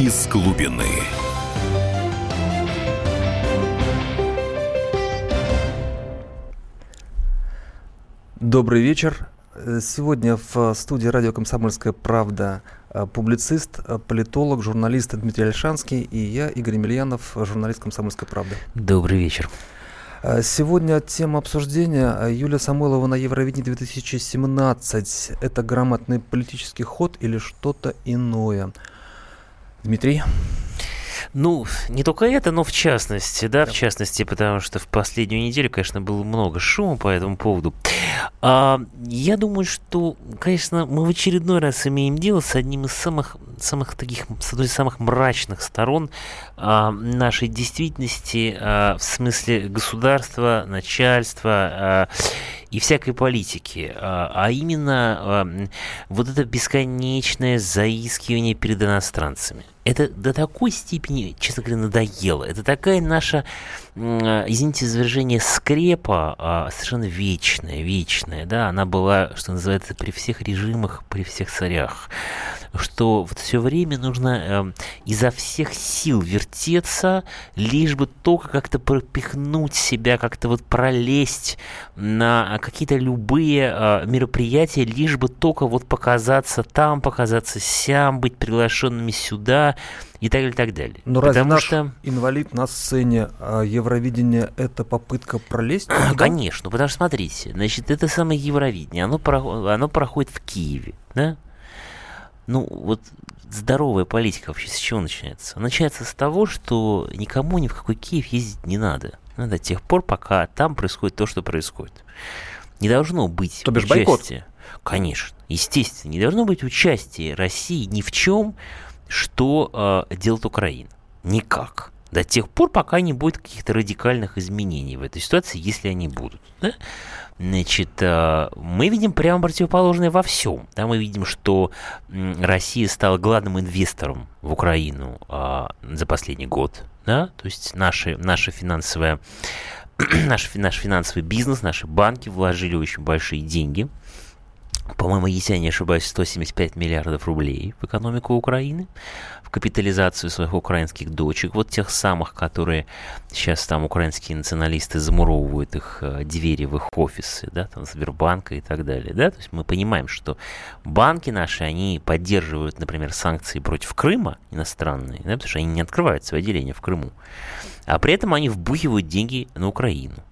из глубины. Добрый вечер. Сегодня в студии радио «Комсомольская правда» публицист, политолог, журналист Дмитрий Альшанский и я, Игорь Емельянов, журналист «Комсомольской правды». Добрый вечер. Сегодня тема обсуждения Юлия Самойлова на Евровидении 2017. Это грамотный политический ход или что-то иное? Дмитрий? Ну, не только это, но в частности, да, в частности, потому что в последнюю неделю, конечно, было много шума по этому поводу. А, я думаю, что, конечно, мы в очередной раз имеем дело с одним из самых, самых таких, с одной из самых мрачных сторон а, нашей действительности а, в смысле государства, начальства а, и всякой политики, а, а именно а, вот это бесконечное заискивание перед иностранцами это до такой степени, честно говоря, надоело. Это такая наша, извините за скрепа а, совершенно вечная, вечная, да, она была, что называется, при всех режимах, при всех царях, что вот все время нужно э, изо всех сил вертеться, лишь бы только как-то пропихнуть себя, как-то вот пролезть на какие-то любые э, мероприятия, лишь бы только вот показаться там, показаться сям, быть приглашенными сюда, и так далее, и так далее. Но разве наш что... инвалид на сцене а Евровидения – это попытка пролезть? Туда? Конечно, потому что, смотрите, значит, это самое Евровидение, оно, про... оно проходит в Киеве, да? Ну, вот здоровая политика вообще с чего начинается? Начинается с того, что никому ни в какой Киев ездить не надо. Ну, до тех пор, пока там происходит то, что происходит. Не должно быть То бишь бойкот? Конечно, естественно, не должно быть участия России ни в чем, что э, делает Украина? Никак. До тех пор, пока не будет каких-то радикальных изменений в этой ситуации, если они будут. Да? Значит, э, мы видим прямо противоположное во всем. Да, мы видим, что Россия стала главным инвестором в Украину э, за последний год. Да? То есть наши, наша финансовая наш, наш финансовый бизнес, наши банки вложили очень большие деньги по-моему, если я не ошибаюсь, 175 миллиардов рублей в экономику Украины, в капитализацию своих украинских дочек, вот тех самых, которые сейчас там украинские националисты замуровывают их э, двери в их офисы, да, там Сбербанка и так далее, да, то есть мы понимаем, что банки наши, они поддерживают, например, санкции против Крыма иностранные, да, потому что они не открывают свои отделения в Крыму, а при этом они вбухивают деньги на Украину.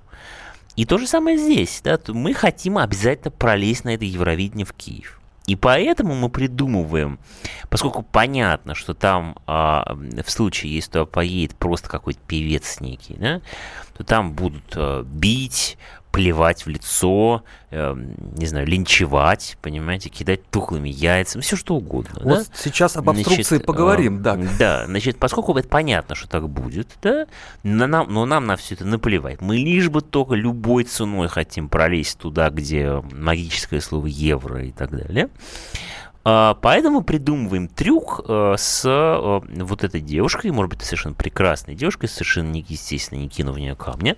И то же самое здесь. Да? Мы хотим обязательно пролезть на это Евровидение в Киев. И поэтому мы придумываем, поскольку понятно, что там а, в случае, если туда поедет просто какой-то певец некий, да, то там будут а, бить, плевать в лицо, э, не знаю, линчевать, понимаете, кидать тухлыми яйцами, все что угодно. Вот да? сейчас об обструкции значит, поговорим, э, да. Да, значит, поскольку это понятно, что так будет, да, но нам, но нам на все это наплевать. Мы лишь бы только любой ценой хотим пролезть туда, где магическое слово евро и так далее. А, поэтому придумываем трюк э, с э, вот этой девушкой, может быть, совершенно прекрасной девушкой, совершенно естественно, не кинув в нее камня,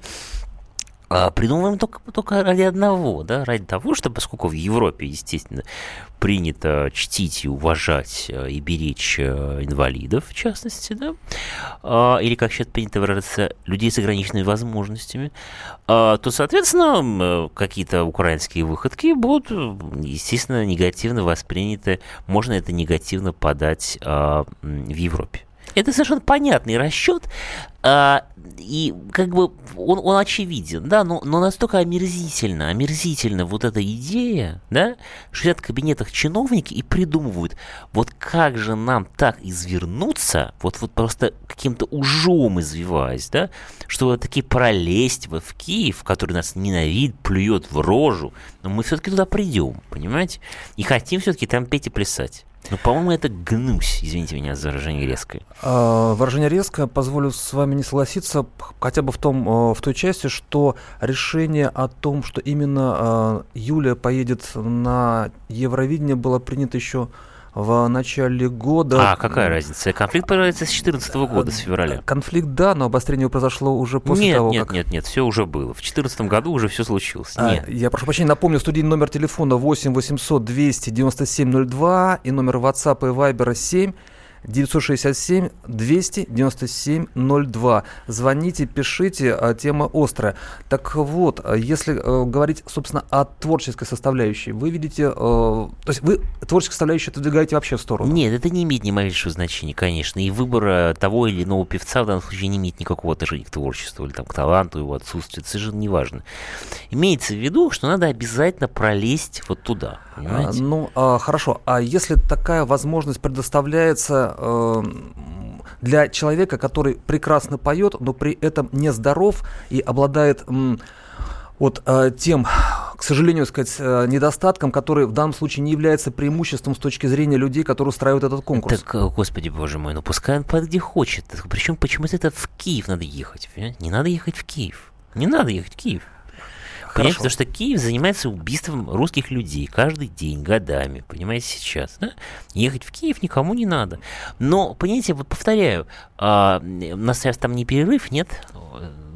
придумываем только, только ради одного, да, ради того, что поскольку в Европе, естественно, принято чтить и уважать э, и беречь э, инвалидов, в частности, да, а, или, как сейчас принято выражаться, людей с ограниченными возможностями, а, то, соответственно, какие-то украинские выходки будут, естественно, негативно восприняты, можно это негативно подать а, в Европе. Это совершенно понятный расчет, а, и как бы он, он очевиден, да, но, но настолько омерзительно, омерзительно вот эта идея, да, что сидят в кабинетах чиновники и придумывают, вот как же нам так извернуться, вот, вот просто каким-то ужом извиваясь, да, чтобы таки пролезть вот в Киев, который нас ненавидит, плюет в рожу, но мы все-таки туда придем, понимаете, и хотим все-таки там петь и плясать. Ну, по-моему, это гнусь, извините меня за выражение резкое. А, выражение резкое, позволю с вами не согласиться, хотя бы в, том, э, в той части, что решение о том, что именно а, Юлия поедет на Евровидение, было принято еще в начале года. А какая разница? Конфликт появляется с 2014 года, с февраля. Конфликт, да, но обострение произошло уже после нет, того, нет, как... Нет, нет, нет, все уже было. В 2014 году уже все случилось. А, нет. Я прошу прощения, напомню, студийный номер телефона 8 800 297 02 и номер WhatsApp и Viber 7 967 297 02. Звоните, пишите, а, тема острая. Так вот, а, если э, говорить, собственно, о творческой составляющей, вы видите, э, то есть вы творческую составляющую отодвигаете вообще в сторону? Нет, это не имеет ни малейшего значения, конечно. И выбор э, того или иного певца в данном случае не имеет никакого отношения к творчеству или там, к таланту его отсутствию. Это совершенно неважно. Имеется в виду, что надо обязательно пролезть вот туда. А, ну, а, хорошо. А если такая возможность предоставляется э, для человека, который прекрасно поет, но при этом не здоров и обладает м, вот э, тем, к сожалению, сказать, э, недостатком, который в данном случае не является преимуществом с точки зрения людей, которые устраивают этот конкурс. Так, э, господи боже мой, ну пускай он под где хочет. Причем почему-то это в Киев надо ехать. Не надо ехать в Киев. Не надо ехать в Киев. Понимаете, потому что Киев занимается убийством русских людей каждый день, годами, понимаете, сейчас. Да? Ехать в Киев никому не надо. Но, понимаете, вот повторяю, а, у нас сейчас там не перерыв, нет?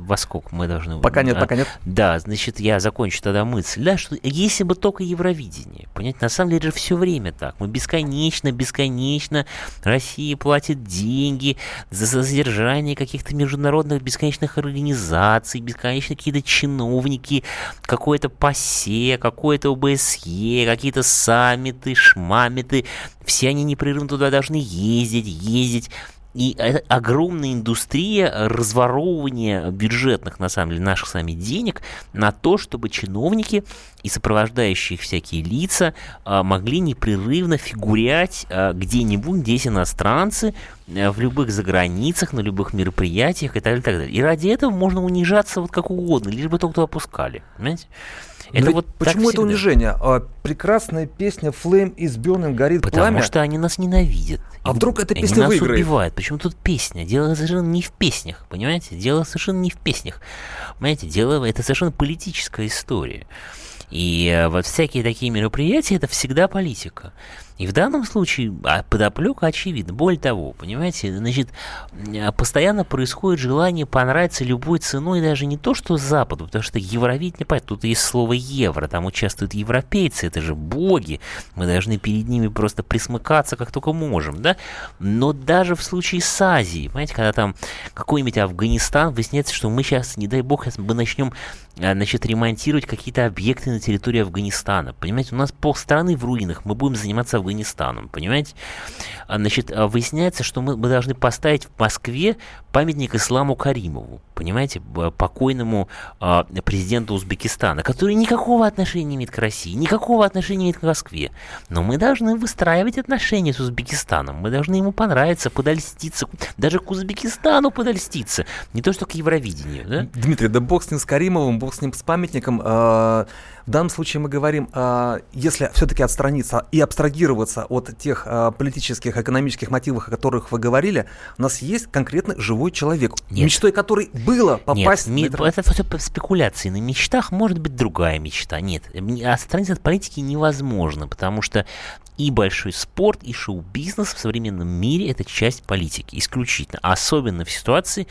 Во сколько мы должны... Пока нет, а, пока нет. Да, значит, я закончу тогда мысль, да, что если бы только Евровидение, понимаете, на самом деле же все время так, мы бесконечно, бесконечно, Россия платит деньги за содержание каких-то международных бесконечных организаций, бесконечно какие-то чиновники, какое-то ПАСЕ, какое-то ОБСЕ, какие-то саммиты, шмамиты, все они непрерывно туда должны ездить, ездить, и это огромная индустрия разворовывания бюджетных, на самом деле, наших с вами денег на то, чтобы чиновники и сопровождающие их всякие лица а, могли непрерывно фигурять а, где-нибудь, здесь иностранцы, а, в любых заграницах, на любых мероприятиях и так далее, и так далее. И ради этого можно унижаться вот как угодно, лишь бы только опускали. Понимаете? Это вот почему это унижение? А, прекрасная песня Flame is Burning горит Потому пламя. Потому что они нас ненавидят. А и вдруг эта песня они выиграет? нас убивают. Причем тут песня. Дело совершенно не в песнях, понимаете? Дело совершенно не в песнях. Понимаете, дело это совершенно политическая история. И э, вот всякие такие мероприятия это всегда политика. И в данном случае а, подоплека очевидна. Более того, понимаете, значит, а, постоянно происходит желание понравиться любой ценой, даже не то, что Западу, потому что Евровидение, понятно, тут есть слово евро, там участвуют европейцы, это же боги, мы должны перед ними просто присмыкаться как только можем, да? Но даже в случае с Азией, понимаете, когда там какой-нибудь Афганистан, выясняется, что мы сейчас, не дай бог, мы начнем а, значит, ремонтировать какие-то объекты на территории Афганистана. Понимаете, у нас полстраны в руинах, мы будем заниматься Афганистаном, понимаете? А, значит, а, выясняется, что мы, мы должны поставить в Москве памятник Исламу Каримову, понимаете, покойному э, президенту Узбекистана, который никакого отношения не имеет к России, никакого отношения не имеет к Москве. Но мы должны выстраивать отношения с Узбекистаном, мы должны ему понравиться, подольститься, даже к Узбекистану подольститься, не то что к Евровидению. Да? Дмитрий, да бог с ним с Каримовым, бог с ним с памятником. Э, в данном случае мы говорим, э, если все-таки отстраниться и абстрагироваться от тех э, политических, экономических мотивов, о которых вы говорили, у нас есть конкретно живой человек, Нет. мечтой которой было попасть... Нет, на... это все спекуляции. На мечтах может быть другая мечта. Нет, отстраниться от политики невозможно, потому что и большой спорт, и шоу-бизнес в современном мире это часть политики, исключительно. Особенно в ситуации,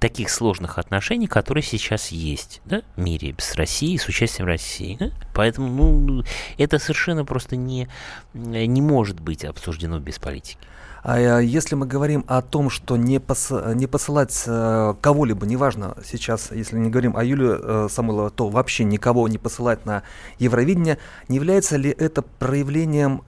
таких сложных отношений, которые сейчас есть да, в мире с Россией, с участием России. Да? Поэтому ну, это совершенно просто не, не может быть обсуждено без политики. А э, если мы говорим о том, что не, пос, не посылать э, кого-либо, неважно сейчас, если не говорим о Юле э, Самойловой, то вообще никого не посылать на Евровидение, не является ли это проявлением,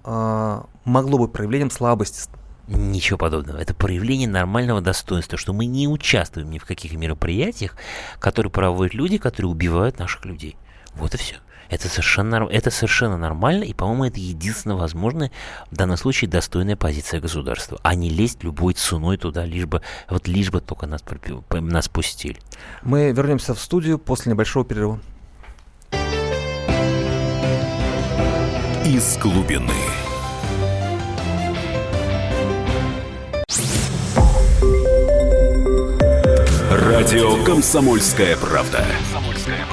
могло бы проявлением слабости Ничего подобного. Это проявление нормального достоинства, что мы не участвуем ни в каких мероприятиях, которые проводят люди, которые убивают наших людей. Вот и все. Это совершенно, это совершенно нормально, и, по-моему, это единственно возможная, в данном случае, достойная позиция государства, а не лезть любой ценой туда, лишь бы, вот лишь бы только нас, нас пустили. Мы вернемся в студию после небольшого перерыва. Из глубины. Радио «Комсомольская правда».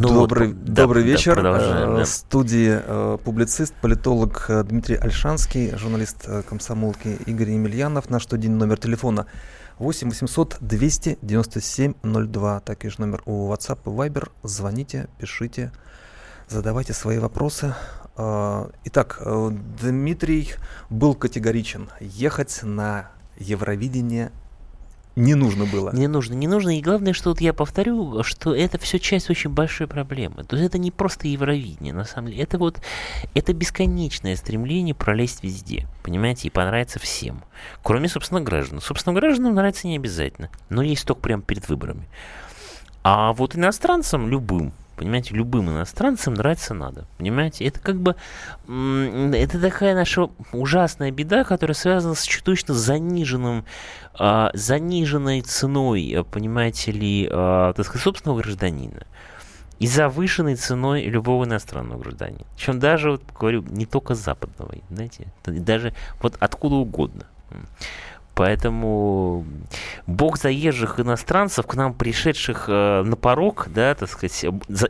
Ну, добрый вот, добрый да, вечер. Да, э, да. В студии э, публицист, политолог э, Дмитрий Альшанский, журналист э, комсомолки Игорь Емельянов. Наш студийный номер телефона 8 800 297 02. Такой же номер у WhatsApp и Viber. Звоните, пишите, задавайте свои вопросы. Э, итак, э, Дмитрий был категоричен. Ехать на Евровидение не нужно было. Не нужно, не нужно. И главное, что вот я повторю, что это все часть очень большой проблемы. То есть это не просто Евровидение, на самом деле. Это вот, это бесконечное стремление пролезть везде, понимаете, и понравиться всем. Кроме, собственно, граждан. Собственно, гражданам нравится не обязательно, но есть только прямо перед выборами. А вот иностранцам, любым, Понимаете, любым иностранцам нравится надо. Понимаете, это как бы это такая наша ужасная беда, которая связана с чудовищно заниженным, а, заниженной ценой, понимаете ли, а, так сказать, собственного гражданина и завышенной ценой любого иностранного гражданина. Причем даже, вот, говорю, не только западного, знаете, даже вот откуда угодно. Поэтому бог заезжих иностранцев, к нам пришедших э, на порог, да, так сказать,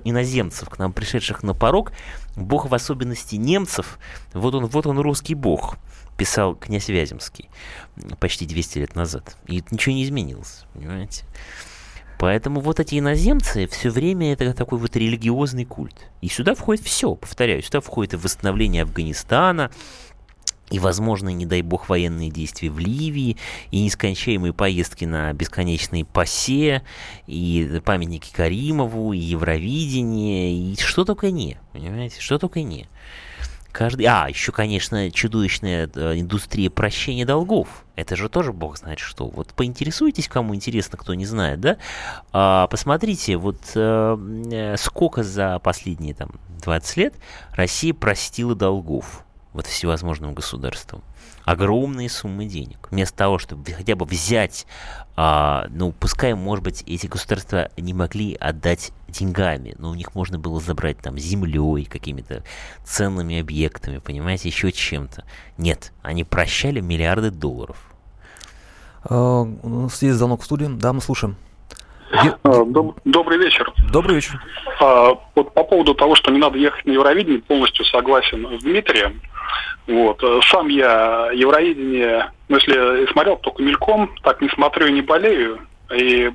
иноземцев, к нам пришедших на порог, бог в особенности немцев, вот он, вот он русский бог, писал князь Вяземский почти 200 лет назад. И ничего не изменилось, понимаете? Поэтому вот эти иноземцы все время это такой вот религиозный культ. И сюда входит все, повторяю, сюда входит и восстановление Афганистана, и возможные, не дай бог, военные действия в Ливии, и нескончаемые поездки на бесконечные пасе, и памятники Каримову, и Евровидение, и что только не, понимаете, что только не. Каждый... А, еще, конечно, чудовищная э, индустрия прощения долгов. Это же тоже бог знает что. Вот поинтересуйтесь, кому интересно, кто не знает, да? А, посмотрите, вот э сколько за последние там 20 лет Россия простила долгов вот всевозможным государствам. Огромные суммы денег. Вместо того, чтобы хотя бы взять, а, ну, пускай, может быть, эти государства не могли отдать деньгами, но у них можно было забрать там землей, какими-то ценными объектами, понимаете, еще чем-то. Нет, они прощали миллиарды долларов. А, у нас есть звонок в студии. Да, мы слушаем. А, добрый вечер. Добрый вечер. А, вот по поводу того, что не надо ехать на Евровидение, полностью согласен с Дмитрием. Вот. Сам я Евровидение, ну, если смотрел только мельком, так не смотрю и не болею. И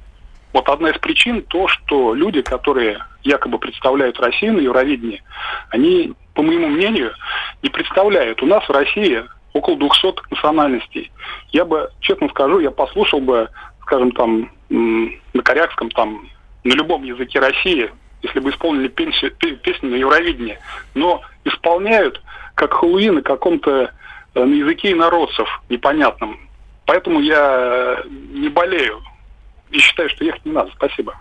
вот одна из причин то, что люди, которые якобы представляют Россию на Евровидении, они, по моему мнению, не представляют. У нас в России около 200 национальностей. Я бы, честно скажу, я послушал бы, скажем, там, на корякском, там, на любом языке России, если бы исполнили песню, песню на Евровидении. Но исполняют как Хэллоуин на каком-то э, на языке инородцев непонятном. Поэтому я э, не болею и считаю, что ехать не надо. Спасибо.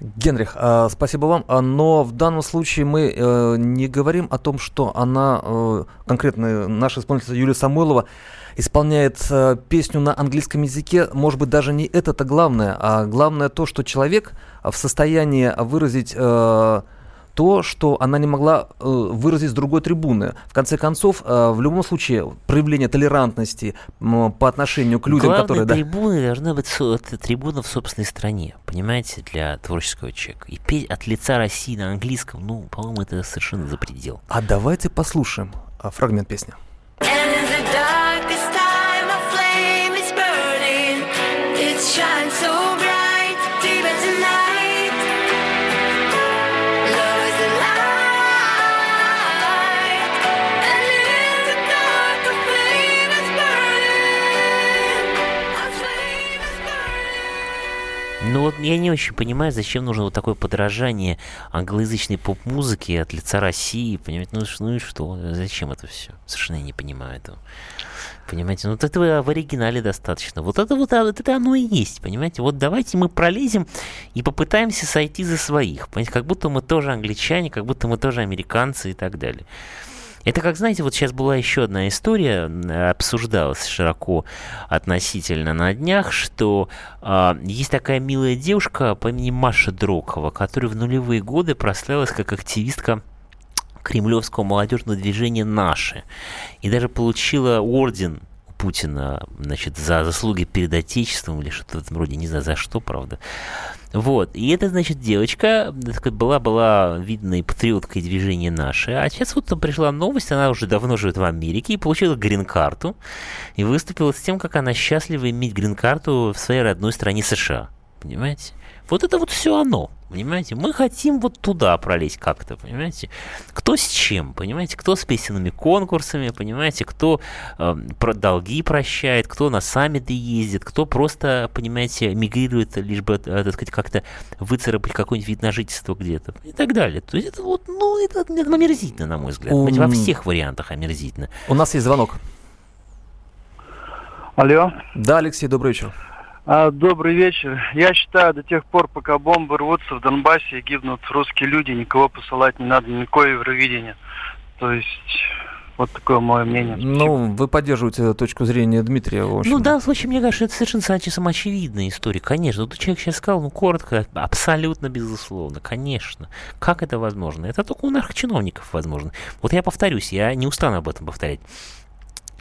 Генрих, а, спасибо вам. А, но в данном случае мы э, не говорим о том, что она, конкретно наша исполнительница Юлия Самойлова, исполняет песню на английском языке. Может быть, даже не это-то главное, а главное то, что человек в состоянии выразить то, что она не могла э, выразить с другой трибуны. В конце концов, э, в любом случае, проявление толерантности э, по отношению к людям, Главной которые... трибуной да, должна быть со, трибуна в собственной стране, понимаете, для творческого человека. И петь от лица России на английском, ну, по-моему, это совершенно за предел. А давайте послушаем э, фрагмент песни. Вот я не очень понимаю, зачем нужно вот такое подражание англоязычной поп-музыки от лица России, понимаете, ну, ну и что, зачем это все? Совершенно я не понимаю этого. Понимаете, ну вот этого в оригинале достаточно. Вот это вот, вот это оно и есть, понимаете. Вот давайте мы пролезем и попытаемся сойти за своих. Понимаете, как будто мы тоже англичане, как будто мы тоже американцы и так далее. Это как, знаете, вот сейчас была еще одна история, обсуждалась широко относительно на днях, что э, есть такая милая девушка по имени Маша Дрокова, которая в нулевые годы прославилась как активистка кремлевского молодежного движения «Наши». И даже получила орден Путина, значит, за заслуги перед Отечеством или что-то в этом роде, не знаю за что, правда. Вот, и эта, значит, девочка была, была видно и патриоткой движения наше, а сейчас вот пришла новость, она уже давно живет в Америке и получила грин-карту, и выступила с тем, как она счастлива иметь грин-карту в своей родной стране США. Понимаете? Вот это вот все оно, понимаете? Мы хотим вот туда пролезть как-то, понимаете? Кто с чем, понимаете? Кто с песенными конкурсами, понимаете? Кто э, про долги прощает, кто на саммиты ездит, кто просто, понимаете, мигрирует, лишь бы, э, так сказать, как-то выцарапать какой-нибудь вид на жительство где-то и так далее. То есть это вот, ну, это, это омерзительно, на мой взгляд. Um... Во всех вариантах омерзительно. У нас есть звонок. Алло. Да, Алексей, добрый вечер. А, добрый вечер. Я считаю, до тех пор, пока бомбы рвутся в Донбассе и гибнут русские люди, никого посылать не надо, никакое Евровидение. То есть, вот такое мое мнение. Ну, вы поддерживаете точку зрения Дмитрия. В. Ну, в данном случае, мне кажется, это совершенно самоочевидная история. Конечно, вот человек сейчас сказал, ну, коротко, абсолютно безусловно, конечно. Как это возможно? Это только у наших чиновников возможно. Вот я повторюсь, я не устану об этом повторять.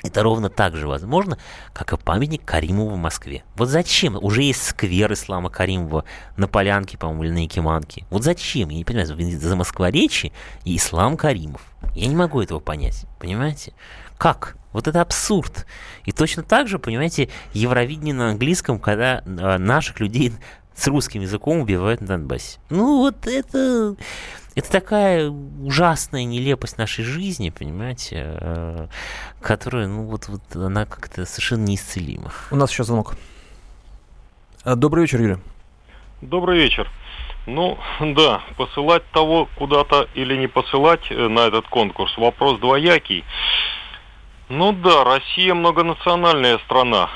Это ровно так же возможно, как и памятник Каримову в Москве. Вот зачем? Уже есть сквер Ислама Каримова на Полянке, по-моему, или на Якиманке. Вот зачем? Я не понимаю, за Москворечи и Ислам Каримов. Я не могу этого понять, понимаете? Как? Вот это абсурд. И точно так же, понимаете, Евровидение на английском, когда э, наших людей с русским языком убивают на Донбассе. Ну, вот это... Это такая ужасная нелепость нашей жизни, понимаете, э, которая, ну вот, вот она как-то совершенно неисцелима. У нас еще звонок. Э, добрый вечер, Юрий. Добрый вечер. Ну, да, посылать того куда-то или не посылать э, на этот конкурс, вопрос двоякий. Ну да, Россия многонациональная страна.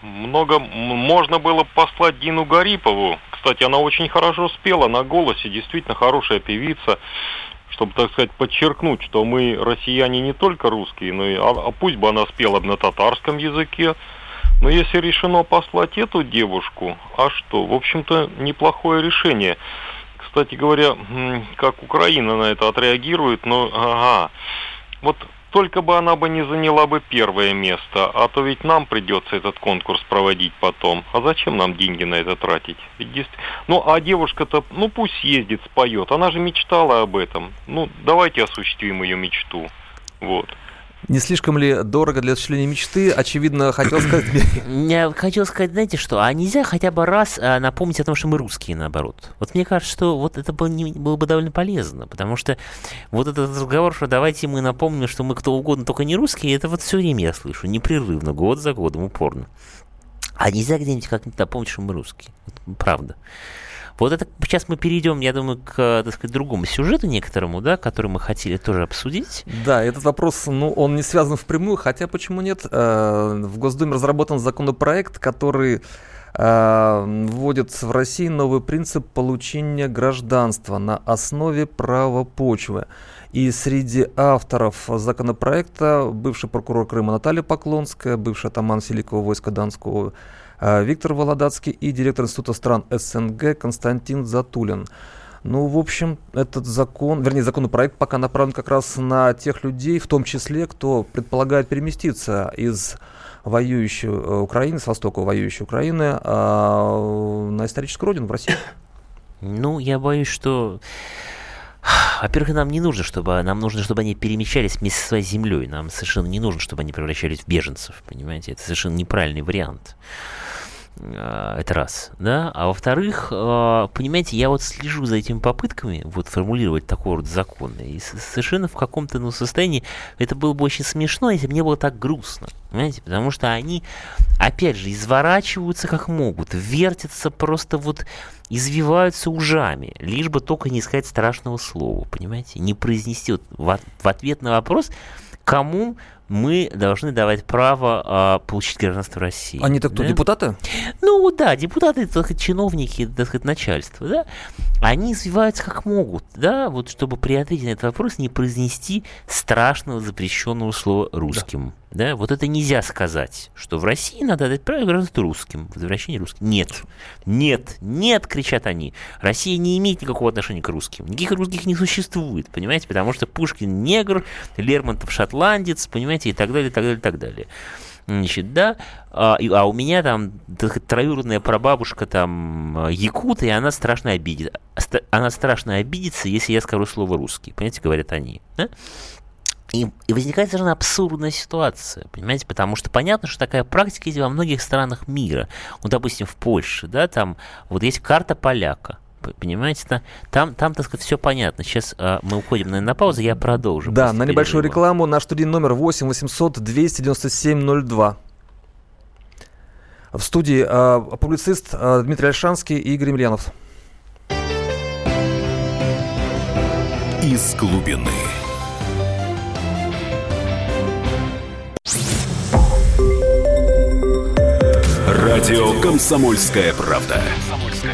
Много, можно было послать Дину Гарипову, кстати, она очень хорошо спела на голосе, действительно хорошая певица чтобы, так сказать, подчеркнуть, что мы, россияне, не только русские, но и, а, а пусть бы она спела на татарском языке. Но если решено послать эту девушку, а что, в общем-то, неплохое решение. Кстати говоря, как Украина на это отреагирует, но, ага, вот только бы она бы не заняла бы первое место, а то ведь нам придется этот конкурс проводить потом. А зачем нам деньги на это тратить? Ведь Ну, а девушка-то, ну пусть ездит, споет. Она же мечтала об этом. Ну, давайте осуществим ее мечту. Вот. Не слишком ли дорого для осуществления мечты? Очевидно, хотел сказать... Я хотел сказать, знаете что, а нельзя хотя бы раз а, напомнить о том, что мы русские, наоборот. Вот мне кажется, что вот это было, не, было бы довольно полезно, потому что вот этот разговор, что давайте мы напомним, что мы кто угодно, только не русские, это вот все время я слышу, непрерывно, год за годом, упорно. А нельзя где-нибудь как-нибудь напомнить, что мы русские. Правда. Вот это сейчас мы перейдем, я думаю, к, так сказать, другому сюжету некоторому, да, который мы хотели тоже обсудить. Да, этот вопрос, ну, он не связан впрямую, хотя почему нет? Э, в Госдуме разработан законопроект, который э, вводит в России новый принцип получения гражданства на основе права почвы. И среди авторов законопроекта бывший прокурор Крыма Наталья Поклонская, бывший атаман Великого войска Донского Виктор Володацкий и директор Института стран СНГ Константин Затулин. Ну, в общем, этот закон, вернее, законопроект пока направлен как раз на тех людей, в том числе, кто предполагает переместиться из воюющей э, Украины, с востока воюющей Украины, а, на историческую родину, в Россию. Ну, я боюсь, что во-первых, нам не нужно, чтобы нам нужно, чтобы они перемещались вместе со своей землей. Нам совершенно не нужно, чтобы они превращались в беженцев. Понимаете, это совершенно неправильный вариант. А, это раз, да. А во-вторых, а, понимаете, я вот слежу за этими попытками вот формулировать такой вот закон. И совершенно в каком-то ну, состоянии это было бы очень смешно, если бы мне было так грустно. Понимаете? Потому что они, опять же, изворачиваются как могут, вертятся просто вот, извиваются ужами, лишь бы только не сказать страшного слова, понимаете? Не произнести вот в ответ на вопрос, кому мы должны давать право а, получить гражданство России. Они-то кто, да? депутаты? Ну да, депутаты, так сказать, чиновники, так сказать, начальство, да, они извиваются как могут, да, вот чтобы при ответе на этот вопрос не произнести страшного запрещенного слова русским. Да. Да, вот это нельзя сказать, что в России надо дать право гражданству русским, возвращение русским. Нет, нет, нет, кричат они. Россия не имеет никакого отношения к русским. Никаких русских не существует, понимаете, потому что Пушкин негр, Лермонтов шотландец, понимаете, и так далее, так далее, так далее. Значит, да, а, и, а у меня там троюродная прабабушка там якут, и она страшно обидит. Она страшно обидится, если я скажу слово русский. Понимаете, говорят они. Да? И, и возникает совершенно абсурдная ситуация, понимаете, потому что понятно, что такая практика есть во многих странах мира. Ну, допустим, в Польше, да, там вот есть карта поляка, понимаете, там, там, так сказать, все понятно. Сейчас а, мы уходим на, на паузу, я продолжу. Да, на небольшую перерыва. рекламу наш студийный номер 8 800 297 02. В студии а, публицист а, Дмитрий Альшанский и Игорь Емельянов. Из глубины. Радио «Комсомольская правда».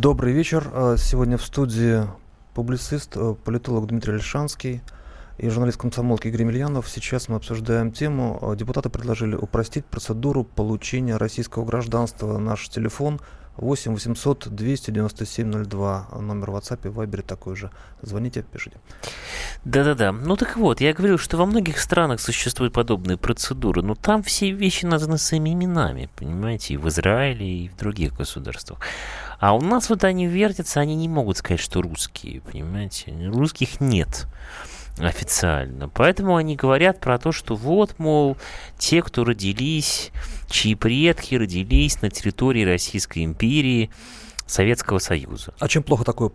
Добрый вечер. А, сегодня в студии публицист, э, политолог Дмитрий Альшанский и журналист комсомолки Игорь Емельянов. Сейчас мы обсуждаем тему. А, депутаты предложили упростить процедуру получения российского гражданства. Наш телефон 8 800 297 02. Номер в WhatsApp и Viber такой же. Звоните, пишите. Да-да-да. Ну так вот, я говорил, что во многих странах существуют подобные процедуры, но там все вещи названы своими именами, понимаете, и в Израиле, и в других государствах. А у нас вот они вертятся, они не могут сказать, что русские, понимаете. Русских нет официально. Поэтому они говорят про то, что вот, мол, те, кто родились, чьи предки родились на территории Российской империи, Советского Союза. А чем плохо такое,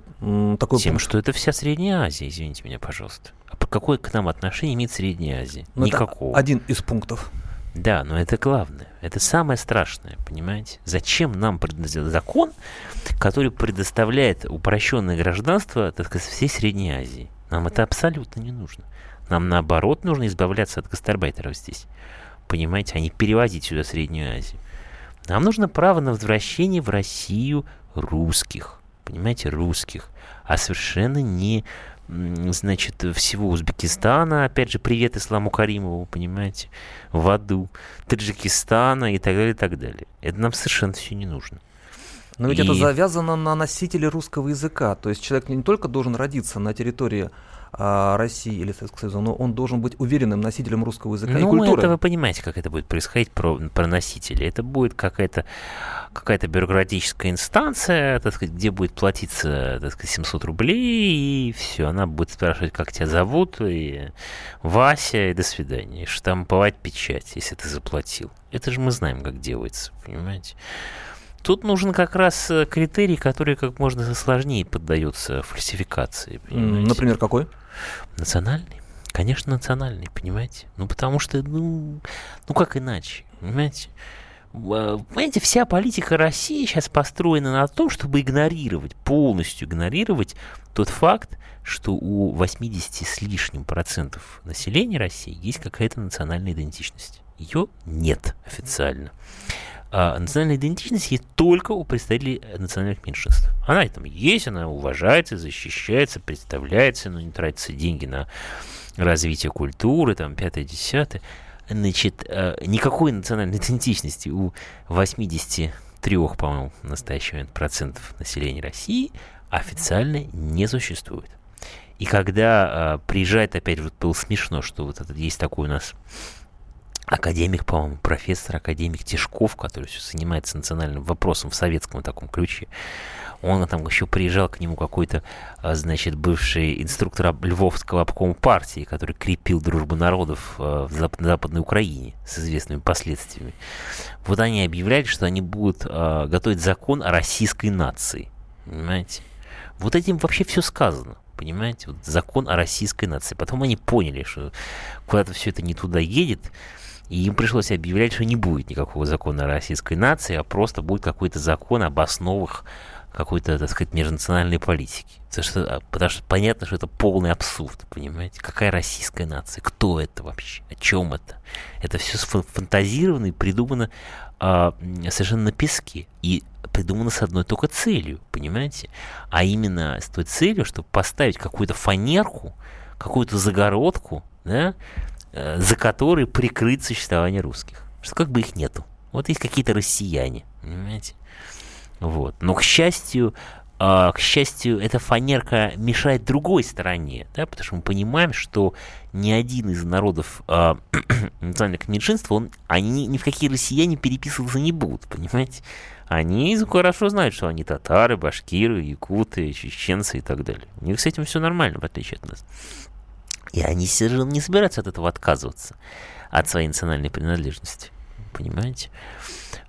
такой Тем, пункт? что это вся Средняя Азия, извините меня, пожалуйста. А какое к нам отношение имеет Средняя Азия? Но ну, Никакого. один из пунктов. Да, но это главное. Это самое страшное, понимаете? Зачем нам предоставить закон, который предоставляет упрощенное гражданство, так сказать, всей Средней Азии? Нам это абсолютно не нужно. Нам, наоборот, нужно избавляться от гастарбайтеров здесь. Понимаете, а не перевозить сюда Среднюю Азию. Нам нужно право на возвращение в Россию русских. Понимаете, русских. А совершенно не значит, всего Узбекистана, опять же, привет Исламу Каримову, понимаете, в аду, Таджикистана и так далее, и так далее. Это нам совершенно все не нужно. Но ведь и... это завязано на носителе русского языка. То есть человек не только должен родиться на территории а, России или Советского Союза, но он должен быть уверенным носителем русского языка ну, и культуры. это вы понимаете, как это будет происходить про, про носителей. Это будет какая-то какая-то бюрократическая инстанция, так сказать, где будет платиться, так сказать, 700 рублей, и все, она будет спрашивать, как тебя зовут, и Вася, и до свидания, и штамповать печать, если ты заплатил. Это же мы знаем, как делается, понимаете? Тут нужен как раз э, критерий, который как можно сложнее поддается фальсификации. Понимаете? Например, какой? Национальный. Конечно, национальный, понимаете? Ну, потому что, ну, ну как иначе, понимаете? Понимаете, вся политика России сейчас построена на том, чтобы игнорировать, полностью игнорировать тот факт, что у 80 с лишним процентов населения России есть какая-то национальная идентичность. Ее нет официально а национальная идентичность есть только у представителей национальных меньшинств. Она там есть, она уважается, защищается, представляется, но не тратятся деньги на развитие культуры, там, пятое, десятое. Значит, э, никакой национальной идентичности у 83, по-моему, в настоящий момент процентов населения России официально не существует. И когда э, приезжает, опять же, вот было смешно, что вот это есть такой у нас академик, по-моему, профессор, академик Тишков, который все занимается национальным вопросом в советском таком ключе. Он там еще приезжал к нему какой-то, а, значит, бывший инструктор Львовского обкома партии, который крепил дружбу народов а, в Западной Украине с известными последствиями. Вот они объявляли, что они будут а, готовить закон о российской нации. Понимаете? Вот этим вообще все сказано. Понимаете? Вот закон о российской нации. Потом они поняли, что куда-то все это не туда едет. И им пришлось объявлять, что не будет никакого закона о российской нации, а просто будет какой-то закон об основах какой-то, так сказать, межнациональной политики. Потому что, а, потому что понятно, что это полный абсурд, понимаете? Какая российская нация? Кто это вообще? О чем это? Это все фантазировано и придумано а, совершенно на песке. И придумано с одной только целью, понимаете? А именно с той целью, чтобы поставить какую-то фанерку, какую-то загородку, да, э, за которой прикрыть существование русских. Что как бы их нету. Вот есть какие-то россияне, понимаете? Вот. Но, к счастью, э, к счастью, эта фанерка мешает другой стороне, да, потому что мы понимаем, что ни один из народов э, национальных меньшинств, он, они ни в какие россияне переписываться не будут, понимаете? Они хорошо знают, что они татары, башкиры, якуты, чеченцы и так далее. У них с этим все нормально, в отличие от нас. И они совершенно не собираются от этого отказываться, от своей национальной принадлежности. Понимаете?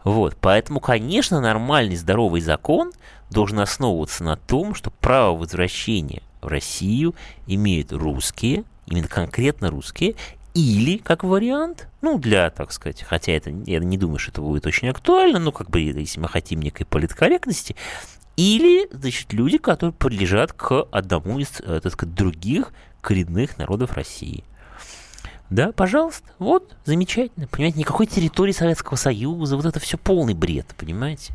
Вот. Поэтому, конечно, нормальный здоровый закон должен основываться на том, что право возвращения в Россию имеют русские, именно конкретно русские, или, как вариант, ну, для, так сказать, хотя это, я не думаю, что это будет очень актуально, но как бы, если мы хотим некой политкорректности, или, значит, люди, которые принадлежат к одному из, э, так сказать, других коренных народов России. Да, пожалуйста, вот, замечательно, понимаете, никакой территории Советского Союза, вот это все полный бред, понимаете?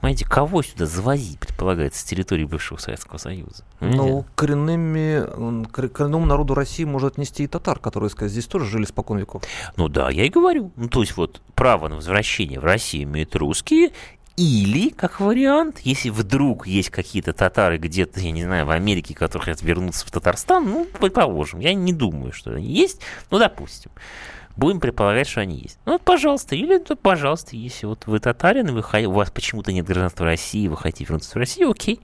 Понимаете, кого сюда завозить, предполагается, с территории бывшего Советского Союза? Ну, коренными, коренному народу России может отнести и татар, которые, сказать, здесь тоже жили спокон веков. Ну да, я и говорю. Ну, то есть вот право на возвращение в Россию имеют русские, или, как вариант, если вдруг есть какие-то татары где-то, я не знаю, в Америке, которые хотят вернуться в Татарстан, ну, предположим, я не думаю, что они есть, ну, допустим будем предполагать, что они есть. Ну, вот, пожалуйста, или, то, пожалуйста, если вот вы татарин, и вы, у вас почему-то нет гражданства России, вы хотите вернуться в Россию, окей.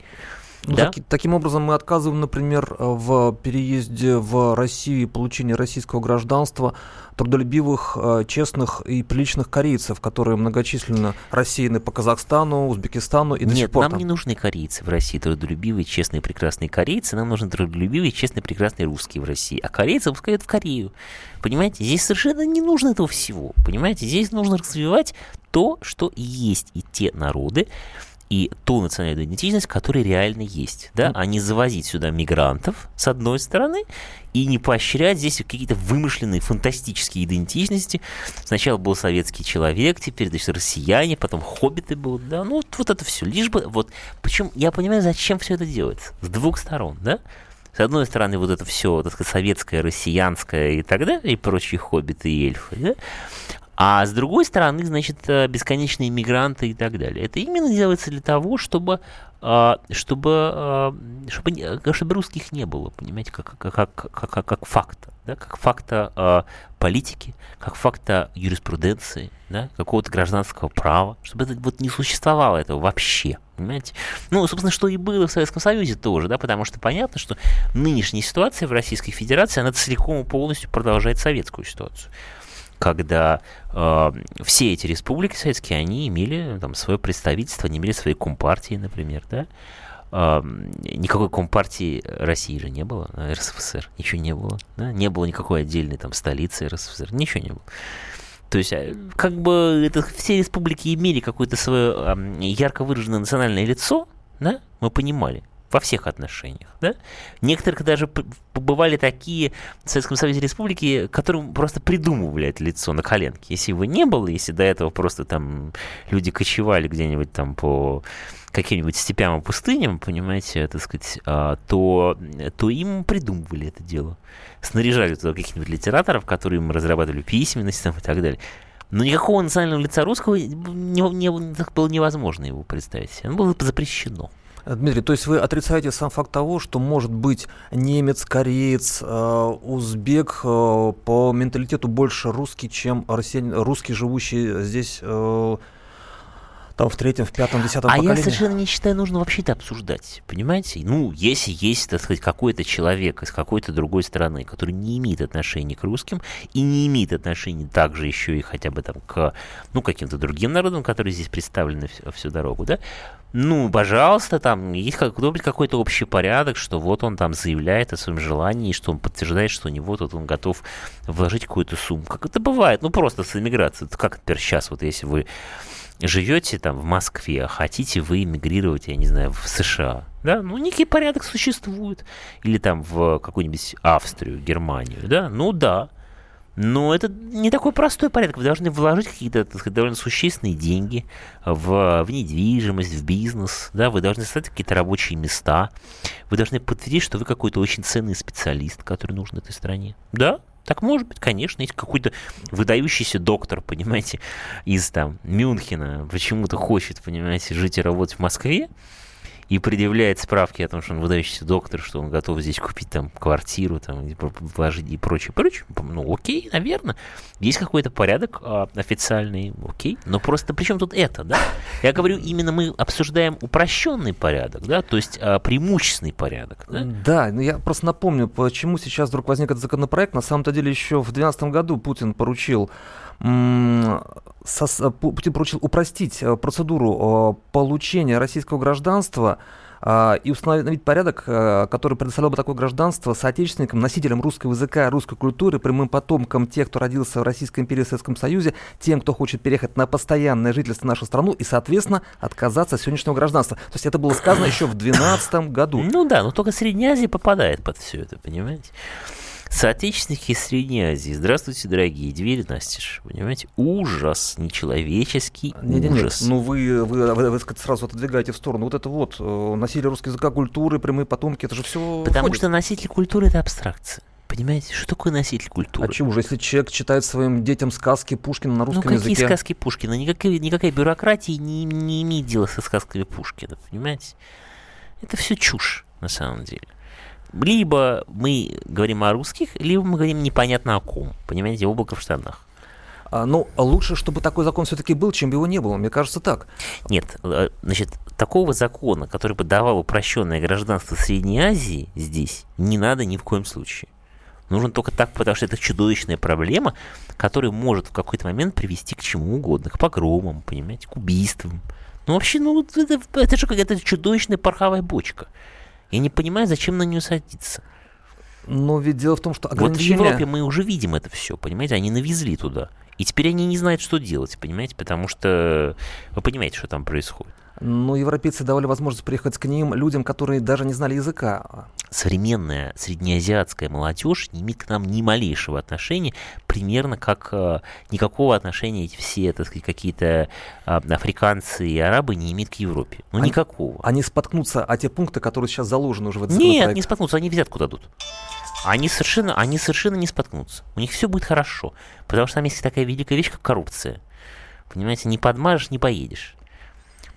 Ну, да? таки, таким образом, мы отказываем, например, в переезде в Россию и получении российского гражданства трудолюбивых, э, честных и приличных корейцев, которые многочисленно рассеяны по Казахстану, Узбекистану и Нет, до сих пор нам там. не нужны корейцы в России, трудолюбивые, честные, прекрасные корейцы. Нам нужны трудолюбивые, честные, прекрасные русские в России. А корейцы пускают в Корею. Понимаете, здесь совершенно не нужно этого всего. Понимаете, здесь нужно развивать то, что есть, и те народы, и ту национальную идентичность, которая реально есть, да, а не завозить сюда мигрантов, с одной стороны, и не поощрять здесь какие-то вымышленные фантастические идентичности. Сначала был советский человек, теперь, значит, россияне, потом хоббиты будут, да, ну, вот, вот это все, лишь бы, вот, причем я понимаю, зачем все это делается, с двух сторон, да, с одной стороны, вот это все, так сказать, советское, россиянское и так далее, и прочие хоббиты и эльфы, да? А с другой стороны, значит, э, бесконечные мигранты и так далее. Это именно делается для того, чтобы а, чтобы, а, чтобы, э, чтобы русских не было, понимаете, как, как, как, как, как факта, да, как факта э, политики, как факта юриспруденции, да, какого-то гражданского права, чтобы это вот не существовало этого вообще, понимаете? Ну, собственно, что и было в Советском Союзе тоже, да, потому что понятно, что нынешняя ситуация в Российской Федерации, она целиком и полностью продолжает советскую ситуацию когда э, все эти республики советские, они имели там свое представительство, они имели свои компартии, например, да, э, никакой компартии России же не было, РСФСР, ничего не было, да, не было никакой отдельной там столицы РСФСР, ничего не было. То есть, э, как бы это, все республики имели какое-то свое э, ярко выраженное национальное лицо, да, мы понимали во всех отношениях. Да? Некоторых даже побывали такие в Советском Союзе республики, которым просто придумывали это лицо на коленке. Если его не было, если до этого просто там люди кочевали где-нибудь там по каким-нибудь степям и пустыням, понимаете, так сказать, а, то, то им придумывали это дело. Снаряжали туда каких-нибудь литераторов, которые им разрабатывали письменность там, и так далее. Но никакого национального лица русского не, не, было невозможно его представить. Оно было запрещено. Дмитрий, то есть вы отрицаете сам факт того, что может быть немец, кореец, э, узбек э, по менталитету больше русский, чем россияне, русский, живущий здесь э, там в третьем, в пятом, десятом а поколении. А я совершенно не считаю нужно вообще это обсуждать, понимаете? Ну, если есть, так сказать, какой-то человек из какой-то другой страны, который не имеет отношения к русским и не имеет отношения также еще и хотя бы там к, ну, каким-то другим народам, которые здесь представлены всю, всю дорогу, да, ну, пожалуйста, там есть как, быть какой-то общий порядок, что вот он там заявляет о своем желании, что он подтверждает, что у него тут он готов вложить какую-то сумму. Как это бывает? Ну, просто с эмиграцией. Как, например, сейчас, вот если вы живете там в Москве, а хотите вы эмигрировать, я не знаю, в США, да, ну некий порядок существует, или там в какую-нибудь Австрию, Германию, да, ну да, но это не такой простой порядок. Вы должны вложить какие-то так сказать, довольно существенные деньги в, в недвижимость, в бизнес. Да? Вы должны создать какие-то рабочие места. Вы должны подтвердить, что вы какой-то очень ценный специалист, который нужен этой стране. Да, так может быть, конечно, есть какой-то выдающийся доктор, понимаете, из там Мюнхена, почему-то хочет, понимаете, жить и работать в Москве, и предъявляет справки о том, что он выдающийся доктор, что он готов здесь купить там квартиру, там, вложить и прочее, прочее, ну, окей, наверное. Есть какой-то порядок а, официальный, окей. Но просто при чем тут это, да? Я говорю, именно мы обсуждаем упрощенный порядок, да, то есть а, преимущественный порядок. Да, да но я просто напомню, почему сейчас вдруг возник этот законопроект. На самом-то деле еще в 2012 году Путин поручил Путин поручил упростить э, процедуру э, получения российского гражданства э, и установить порядок, который предоставлял бы такое гражданство соотечественникам, носителям русского языка, русской культуры, прямым потомкам тех, кто родился в Российской империи и Советском Союзе, тем, кто хочет переехать на постоянное жительство в нашу страну и, соответственно, отказаться от сегодняшнего гражданства. То есть это было сказано еще в 2012 году. Ну да, но только Средняя Азия попадает под все это, понимаете? Соотечественники из Средней Азии. Здравствуйте, дорогие. Двери настежь. Понимаете? Ужас. Нечеловеческий нет, нет, ужас. Нет. Ну, вы, вы, вы, вы сразу отодвигаете в сторону. Вот это вот, э, носитель русского языка, культуры, прямые потомки, это же все Потому входит. что носитель культуры – это абстракция. Понимаете, что такое носитель культуры? А чего же, если человек читает своим детям сказки Пушкина на русском ну, какие языке? сказки Пушкина? Никакая, никакая бюрократия не, не имеет дела со сказками Пушкина, понимаете? Это все чушь, на самом деле либо мы говорим о русских, либо мы говорим непонятно о ком. Понимаете, облако в штанах. А, ну, лучше, чтобы такой закон все-таки был, чем бы его не было. Мне кажется, так. Нет, э, значит, такого закона, который бы давал упрощенное гражданство Средней Азии здесь, не надо ни в коем случае. Нужен только так, потому что это чудовищная проблема, которая может в какой-то момент привести к чему угодно, к погромам, понимаете, к убийствам. Ну, вообще, ну, это, это же какая-то чудовищная пороховая бочка. Я не понимаю, зачем на нее садиться. Но ведь дело в том, что ограничения... Вот в Европе мы уже видим это все, понимаете, они навезли туда. И теперь они не знают, что делать, понимаете, потому что вы понимаете, что там происходит. Но европейцы давали возможность приехать к ним людям, которые даже не знали языка. Современная среднеазиатская молодежь не имеет к нам ни малейшего отношения, примерно как э, никакого отношения эти все, так сказать, какие-то э, африканцы и арабы не имеют к Европе. Ну, они, никакого. Они споткнутся о те пункты, которые сейчас заложены уже в этом Нет, не споткнутся, они взятку дадут. Они совершенно, они совершенно не споткнутся. У них все будет хорошо. Потому что там есть такая великая вещь, как коррупция. Понимаете, не подмажешь, не поедешь.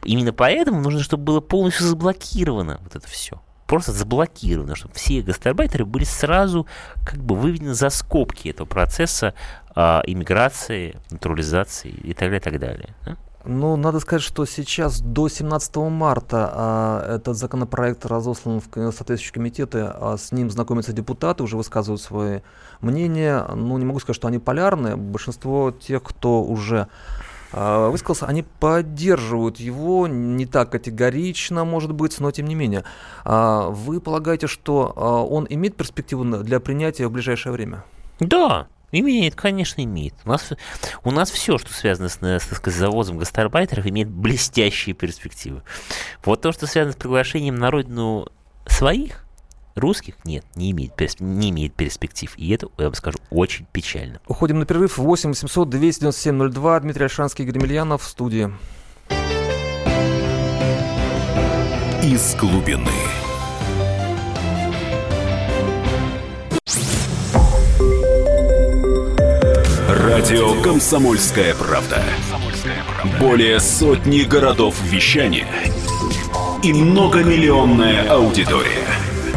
Именно поэтому нужно, чтобы было полностью заблокировано вот это все. Просто заблокировано, чтобы все гастарбайтеры были сразу как бы выведены за скобки этого процесса а, иммиграции, натурализации и так далее, и так далее. Да? Ну, надо сказать, что сейчас до 17 марта а, этот законопроект разослан в соответствующие комитеты, а с ним знакомятся депутаты, уже высказывают свои мнения. Ну, не могу сказать, что они полярные. Большинство тех, кто уже высказался, они поддерживают его не так категорично, может быть, но тем не менее. А, вы полагаете, что а, он имеет перспективу для принятия в ближайшее время? Да, Имеет, конечно, имеет. У нас, у нас все, что связано с, с, с завозом гастарбайтеров, имеет блестящие перспективы. Вот то, что связано с приглашением на родину своих, Русских нет, не имеет, не имеет перспектив. И это, я бы скажу, очень печально. Уходим на перерыв. 8 800 297 02. Дмитрий Альшанский, Игорь Емельянов в студии. Из глубины. Радио «Комсомольская правда». Более сотни городов вещания и многомиллионная аудитория –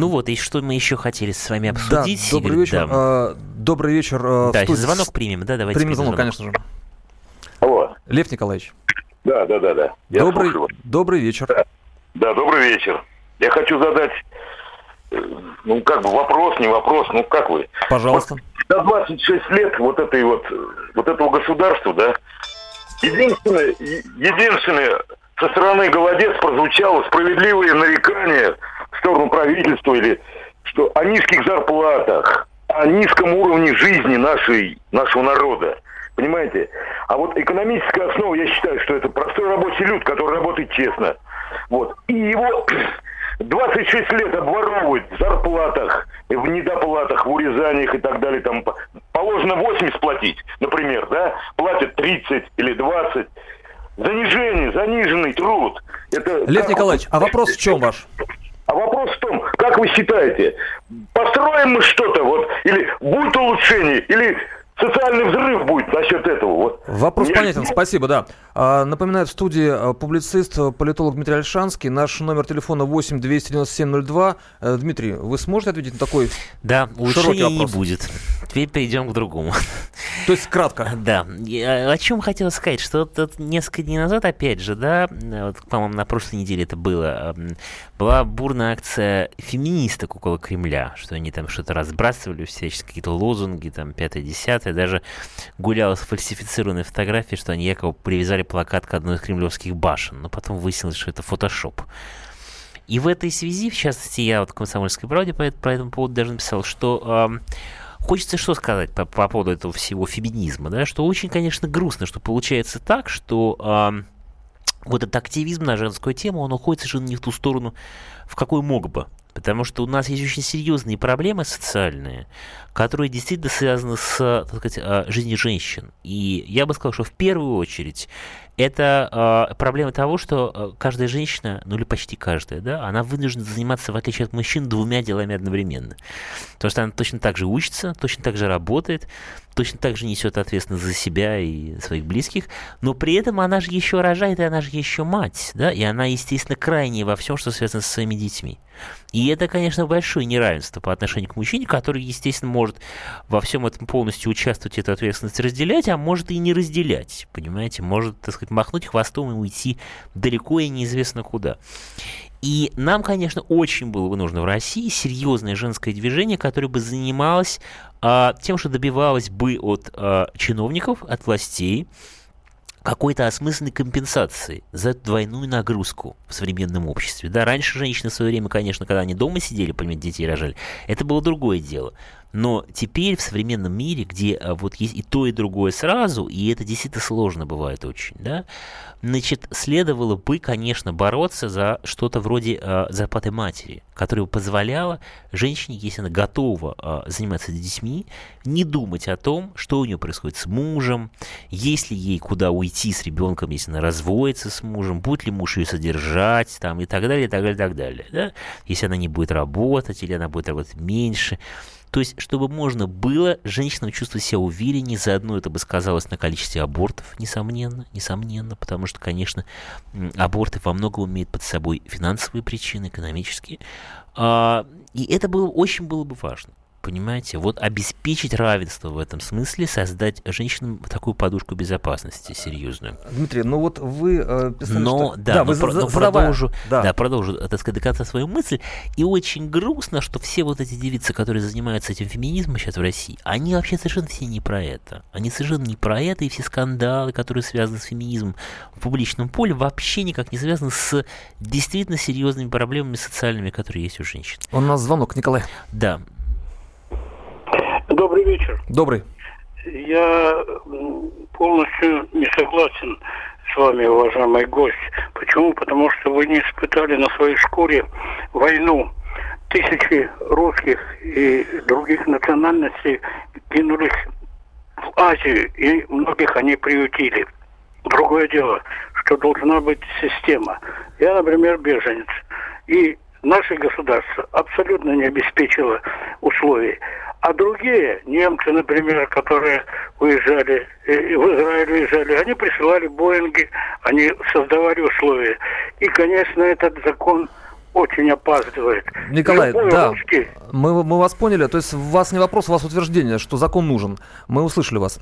Ну вот, и что мы еще хотели с вами обсудить? Да, добрый вечер. Да. А, добрый вечер. А, да, звонок примем, да, давайте. Примем звонок, конечно же. Алло. Лев Николаевич. Да, да, да, да. Я добрый, добрый вечер. Да. Да, добрый вечер. Я хочу задать, э, ну, как бы вопрос, не вопрос, ну, как вы? Пожалуйста. Вот за 26 лет вот этой вот, вот этого государства, да, единственное, единственное со стороны голодец прозвучало справедливое нарекание сторону правительства или что о низких зарплатах, о низком уровне жизни нашей, нашего народа. Понимаете? А вот экономическая основа, я считаю, что это простой рабочий люд, который работает честно. Вот. И его 26 лет обворовывают в зарплатах, в недоплатах, в урезаниях и так далее. Там положено 80 платить, например, да? Платят 30 или 20. Занижение, заниженный труд. Это Лев. Николаевич, а вопрос в чем ваш? А вопрос в том, как вы считаете, построим мы что-то, вот, или будет улучшение, или социальный взрыв будет насчет этого. Вот. Вопрос Нет. понятен, спасибо, да. А, напоминаю, в студии а, публицист, политолог Дмитрий Альшанский. Наш номер телефона 8 297 02. Дмитрий, вы сможете ответить на такой Да, улучшения не будет. Теперь перейдем к другому. То есть кратко. Да. Я, о чем хотел сказать, что вот, несколько дней назад, опять же, да, вот, по-моему, на прошлой неделе это было, была бурная акция феминисток около Кремля, что они там что-то разбрасывали, всяческие какие-то лозунги, там, пятое-десятое, даже гуляла с фальсифицированной фотографией, что они якобы привязали плакат к одной из кремлевских башен, но потом выяснилось, что это фотошоп. И в этой связи, в частности, я вот в «Комсомольской правде» по, по этому поводу даже написал, что э, Хочется что сказать по, по поводу этого всего феминизма, да, что очень, конечно, грустно, что получается так, что э, вот этот активизм на женскую тему, он уходит совершенно не в ту сторону, в какой мог бы. Потому что у нас есть очень серьезные проблемы социальные, которые действительно связаны с так сказать, а, жизнью женщин. И я бы сказал, что в первую очередь это э, проблема того, что э, каждая женщина, ну или почти каждая, да, она вынуждена заниматься, в отличие от мужчин, двумя делами одновременно. Потому что она точно так же учится, точно так же работает, точно так же несет ответственность за себя и своих близких, но при этом она же еще рожает, и она же еще мать, да, и она, естественно, крайне во всем, что связано со своими детьми. И это, конечно, большое неравенство по отношению к мужчине, который, естественно, может во всем этом полностью участвовать, эту ответственность разделять, а может и не разделять, понимаете, может, так сказать, махнуть хвостом и уйти далеко и неизвестно куда. И нам, конечно, очень было бы нужно в России серьезное женское движение, которое бы занималось а, тем, что добивалось бы от а, чиновников, от властей, какой-то осмысленной компенсации за эту двойную нагрузку в современном обществе. Да, раньше женщины в свое время, конечно, когда они дома сидели, понимаете, детей рожали, это было другое дело. Но теперь в современном мире, где а, вот есть и то, и другое сразу, и это действительно сложно бывает очень, да, значит, следовало бы, конечно, бороться за что-то вроде э, зарплаты матери, которая позволяла женщине, если она готова э, заниматься детьми, не думать о том, что у нее происходит с мужем, есть ли ей куда уйти с ребенком, если она разводится с мужем, будет ли муж ее содержать, там, и так далее, и так далее, и так далее, да, если она не будет работать, или она будет работать меньше, то есть, чтобы можно было женщинам чувствовать себя увереннее, заодно это бы сказалось на количестве абортов, несомненно, несомненно, потому что, конечно, аборты во многом имеют под собой финансовые причины, экономические. А, и это было, очень было бы важно. Понимаете, вот обеспечить равенство в этом смысле, создать женщинам такую подушку безопасности серьезную. Дмитрий, ну вот вы э, писали, но, что... Да, да, но, про, но продолжу, да. Да, продолжу, так сказать, до конца свою мысль. И очень грустно, что все вот эти девицы, которые занимаются этим феминизмом сейчас в России, они вообще совершенно все не про это. Они совершенно не про это, и все скандалы, которые связаны с феминизмом в публичном поле, вообще никак не связаны с действительно серьезными проблемами социальными, которые есть у женщин. У нас звонок, Николай. Да. Добрый вечер. Добрый. Я полностью не согласен с вами, уважаемый гость. Почему? Потому что вы не испытали на своей шкуре войну. Тысячи русских и других национальностей кинулись в Азию, и многих они приютили. Другое дело, что должна быть система. Я, например, беженец. И наше государство абсолютно не обеспечило условий. А другие, немцы, например, которые уезжали, э, в Израиль уезжали, они присылали Боинги, они создавали условия. И, конечно, этот закон очень опаздывает. Николай, Любой да, русский... мы, мы вас поняли. То есть у вас не вопрос, у вас утверждение, что закон нужен. Мы услышали вас.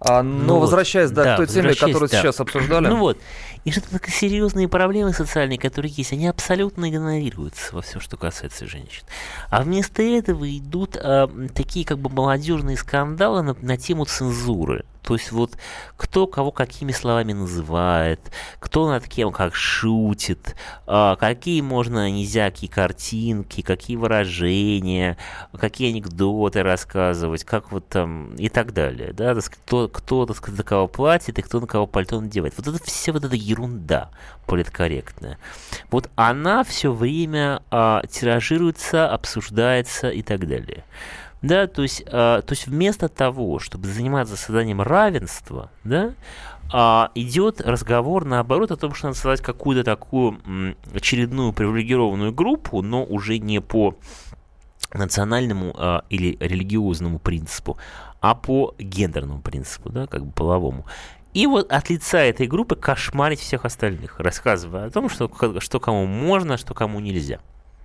А, но Ну вот, возвращаясь да, да, к той теме, которую да. сейчас обсуждали. Ну вот. И что такие серьезные проблемы социальные, которые есть, они абсолютно игнорируются во всем, что касается женщин. А вместо этого идут а, такие как бы молодежные скандалы на, на тему цензуры. То есть вот кто кого какими словами называет, кто над кем как шутит, а, какие можно нельзя, какие картинки, какие выражения, какие анекдоты рассказывать, как вот там и так далее. Да? Кто, кто так сказать, за кого платит и кто на кого пальто надевает. Вот это все вот эта ерунда политкорректная. Вот она все время а, тиражируется, обсуждается и так далее. Да, то есть, а, то есть вместо того, чтобы заниматься созданием равенства, да, а, идет разговор наоборот о том, что надо создать какую-то такую м, очередную привилегированную группу, но уже не по национальному а, или религиозному принципу, а по гендерному принципу, да, как бы половому. И вот от лица этой группы кошмарить всех остальных, рассказывая о том, что, что кому можно, что кому нельзя.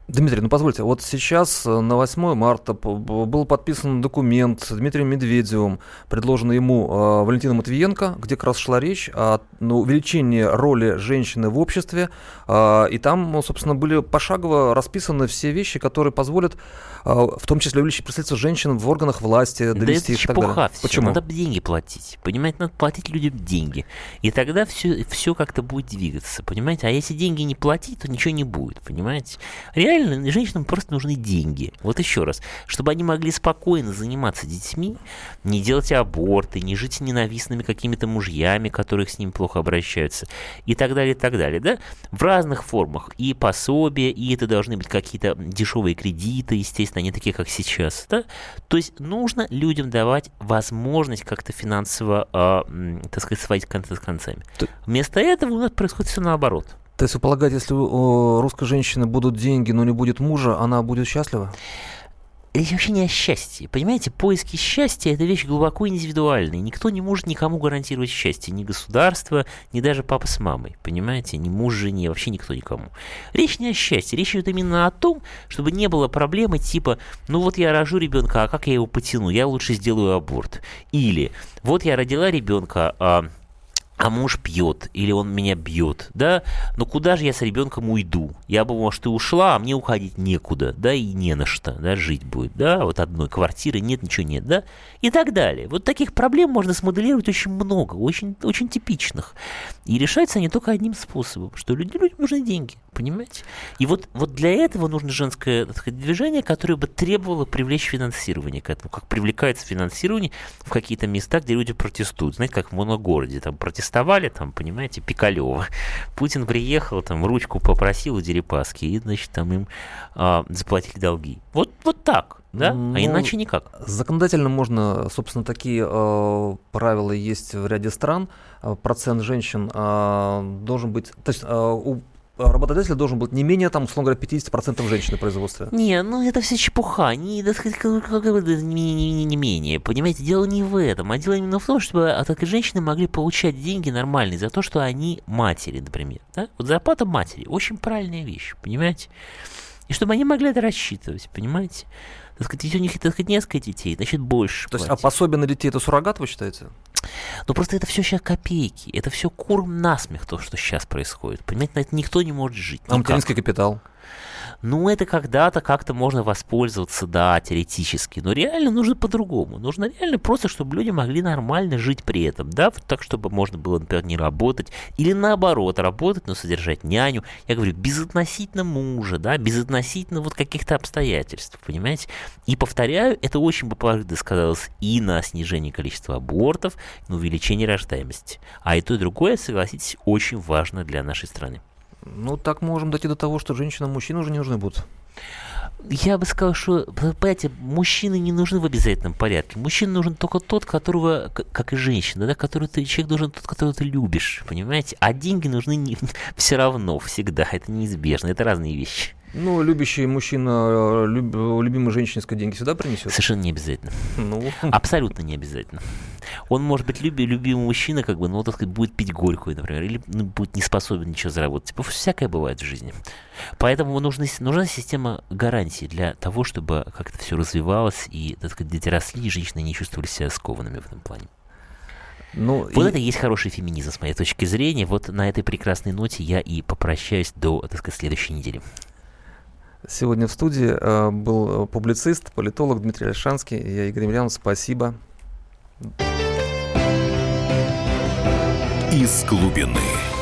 Дмитрий, ну позвольте, вот сейчас э, на 8 марта был подписан документ с Дмитрием Медведевым, предложенный ему э, Валентином Матвиенко, где как раз шла речь о ну, увеличении роли женщины в обществе, э, и там, ну, собственно, были пошагово расписаны все вещи, которые позволят, э, в том числе увеличить представительство женщин в органах власти, Да довести это их далее. чепуха все. Почему? Надо деньги платить. Понимаете, надо платить людям деньги. И тогда все, все как-то будет двигаться. Понимаете? А если деньги не платить, то ничего не будет. Понимаете? Реально, женщинам просто нужны деньги. Вот еще раз. Чтобы они могли спокойно заниматься детьми, не делать аборты, не жить с ненавистными какими-то мужьями, которых с ним плохо обращаются. И так далее, и так далее. Да? В разных формах. И пособия, и это должны быть какие-то дешевые кредиты, естественно, не такие, как сейчас. Да? То есть нужно людям давать возможность как-то финансово, м, так сказать, сводить концы с концами. Вместо этого у нас происходит все наоборот. То есть вы полагаете, если у русской женщины будут деньги, но не будет мужа, она будет счастлива? Речь вообще не о счастье. Понимаете, поиски счастья – это вещь глубоко индивидуальная. Никто не может никому гарантировать счастье. Ни государство, ни даже папа с мамой. Понимаете? Ни муж, жене, вообще никто никому. Речь не о счастье. Речь идет именно о том, чтобы не было проблемы типа «ну вот я рожу ребенка, а как я его потяну? Я лучше сделаю аборт». Или «вот я родила ребенка, а а муж пьет, или он меня бьет, да, но куда же я с ребенком уйду? Я бы, может, и ушла, а мне уходить некуда, да, и не на что, да, жить будет, да, вот одной квартиры нет, ничего нет, да, и так далее. Вот таких проблем можно смоделировать очень много, очень, очень типичных. И решаются они только одним способом, что люди, людям нужны деньги, понимаете? И вот, вот для этого нужно женское сказать, движение, которое бы требовало привлечь финансирование к этому, как привлекается финансирование в какие-то места, где люди протестуют. Знаете, как в моногороде, там протестовали, там, понимаете, Пикалево. Путин приехал, там, ручку попросил у Дерипаски, и, значит, там им а, заплатили долги. Вот, вот так, да? Ну, а иначе никак. Законодательно можно, собственно, такие э, правила есть в ряде стран. Процент женщин э, должен быть, то есть э, у работодателя должен быть не менее, там, условно говоря, 50% женщин на производстве. Не, ну это все чепуха, не, сказать, как, как да, не, не- не- не менее. Понимаете, дело не в этом, а дело именно в том, чтобы а, так и женщины могли получать деньги нормальные за то, что они матери, например. Да? Вот зарплата матери очень правильная вещь, понимаете? И чтобы они могли это рассчитывать, понимаете? Так сказать, если у них, так сказать, несколько детей, значит, больше. То есть, а платить. пособие на детей это суррогат, вы считаете? Но просто это все сейчас копейки. Это все курм насмех, то, что сейчас происходит. Понимаете, на это никто не может жить. А никак. материнский капитал? Ну, это когда-то как-то можно воспользоваться, да, теоретически. Но реально нужно по-другому. Нужно реально просто, чтобы люди могли нормально жить при этом, да, так, чтобы можно было, например, не работать. Или наоборот, работать, но содержать няню. Я говорю, безотносительно мужа, да, безотносительно вот каких-то обстоятельств, понимаете? И повторяю, это очень положительно сказалось и на снижении количества абортов, на увеличении рождаемости. А и то, и другое, согласитесь, очень важно для нашей страны. Ну, так можем дойти до того, что женщинам мужчины уже не нужны будут. Я бы сказал, что, понимаете, мужчины не нужны в обязательном порядке. Мужчина нужен только тот, которого, как и женщина, да, который ты, человек должен тот, которого ты любишь, понимаете? А деньги нужны не, все равно, всегда, это неизбежно, это разные вещи. Ну, любящий мужчина люб- любимой женщине деньги сюда принесет. Совершенно не обязательно. Ну, Абсолютно не обязательно. Он может быть люби, любимый мужчина, как бы, ну, так сказать, будет пить горькую, например, или ну, будет не способен ничего заработать. Типа, всякое бывает в жизни. Поэтому нужна, нужна система гарантий для того, чтобы как-то все развивалось и, так сказать, дети росли, и женщины не чувствовали себя скованными в этом плане. Ну, вот и... это и есть хороший феминизм, с моей точки зрения. Вот на этой прекрасной ноте я и попрощаюсь до, так сказать, следующей недели. Сегодня в студии э, был публицист, политолог Дмитрий Альшанский. Я Игорь Емельянов. Спасибо. Из глубины.